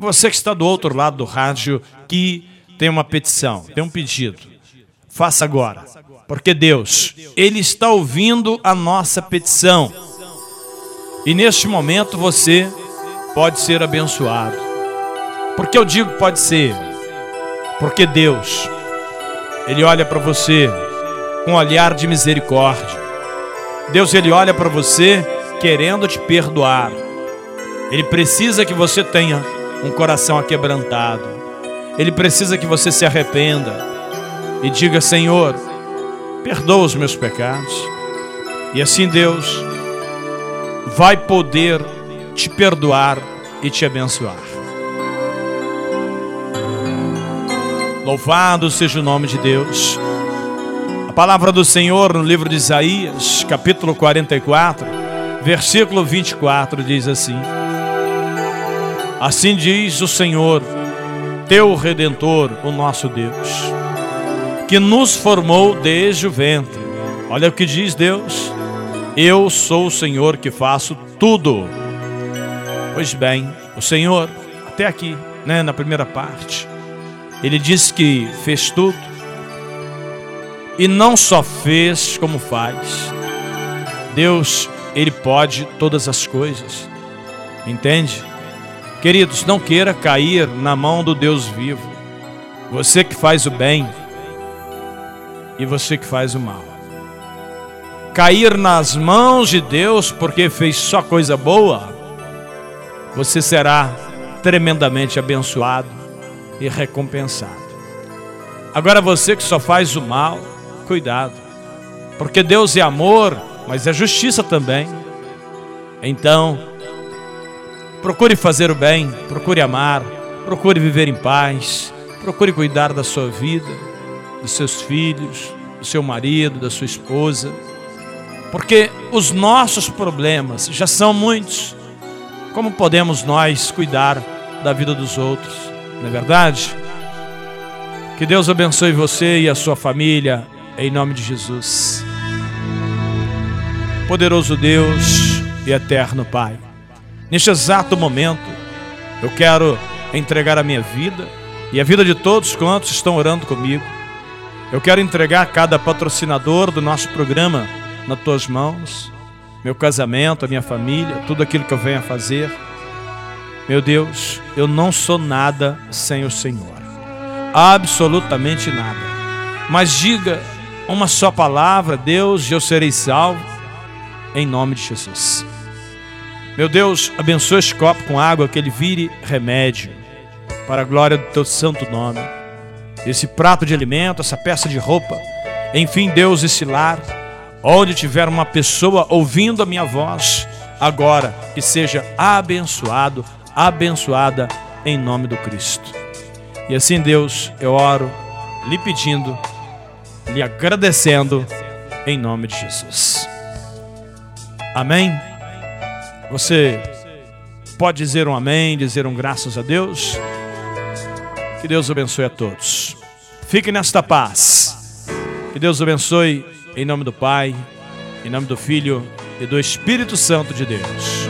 Você que está do outro lado do rádio, que tem uma petição, tem um pedido. Faça agora. Porque Deus, Ele está ouvindo a nossa petição. E neste momento você pode ser abençoado. Porque eu digo pode ser? Porque Deus, Ele olha para você com um olhar de misericórdia. Deus, Ele olha para você querendo te perdoar. Ele precisa que você tenha um coração aquebrantado. Ele precisa que você se arrependa e diga: Senhor, perdoa os meus pecados. E assim Deus vai poder te perdoar e te abençoar. Louvado seja o nome de Deus. A palavra do Senhor no livro de Isaías, capítulo 44, versículo 24, diz assim: Assim diz o Senhor, teu redentor, o nosso Deus, que nos formou desde o ventre. Olha o que diz Deus: Eu sou o Senhor que faço tudo. Pois bem, o Senhor, até aqui, né, na primeira parte, ele diz que fez tudo. E não só fez como faz. Deus, ele pode todas as coisas. Entende? Queridos, não queira cair na mão do Deus vivo. Você que faz o bem e você que faz o mal. Cair nas mãos de Deus porque fez só coisa boa, você será tremendamente abençoado e recompensado. Agora você que só faz o mal, cuidado, porque Deus é amor, mas é justiça também. Então, Procure fazer o bem, procure amar, procure viver em paz, procure cuidar da sua vida, dos seus filhos, do seu marido, da sua esposa. Porque os nossos problemas já são muitos. Como podemos nós cuidar da vida dos outros? Não é verdade? Que Deus abençoe você e a sua família, em nome de Jesus. Poderoso Deus e eterno Pai. Neste exato momento, eu quero entregar a minha vida e a vida de todos quantos estão orando comigo. Eu quero entregar cada patrocinador do nosso programa nas tuas mãos, meu casamento, a minha família, tudo aquilo que eu venho a fazer. Meu Deus, eu não sou nada sem o Senhor, absolutamente nada. Mas diga uma só palavra, Deus, e eu serei salvo, em nome de Jesus. Meu Deus, abençoa este copo com água, que ele vire remédio, para a glória do teu santo nome. Esse prato de alimento, essa peça de roupa, enfim, Deus, esse lar, onde tiver uma pessoa ouvindo a minha voz, agora que seja abençoado, abençoada em nome do Cristo. E assim, Deus, eu oro, lhe pedindo, lhe agradecendo, em nome de Jesus. Amém. Você pode dizer um amém, dizer um graças a Deus. Que Deus abençoe a todos. Fique nesta paz. Que Deus abençoe em nome do Pai, em nome do Filho e do Espírito Santo de Deus.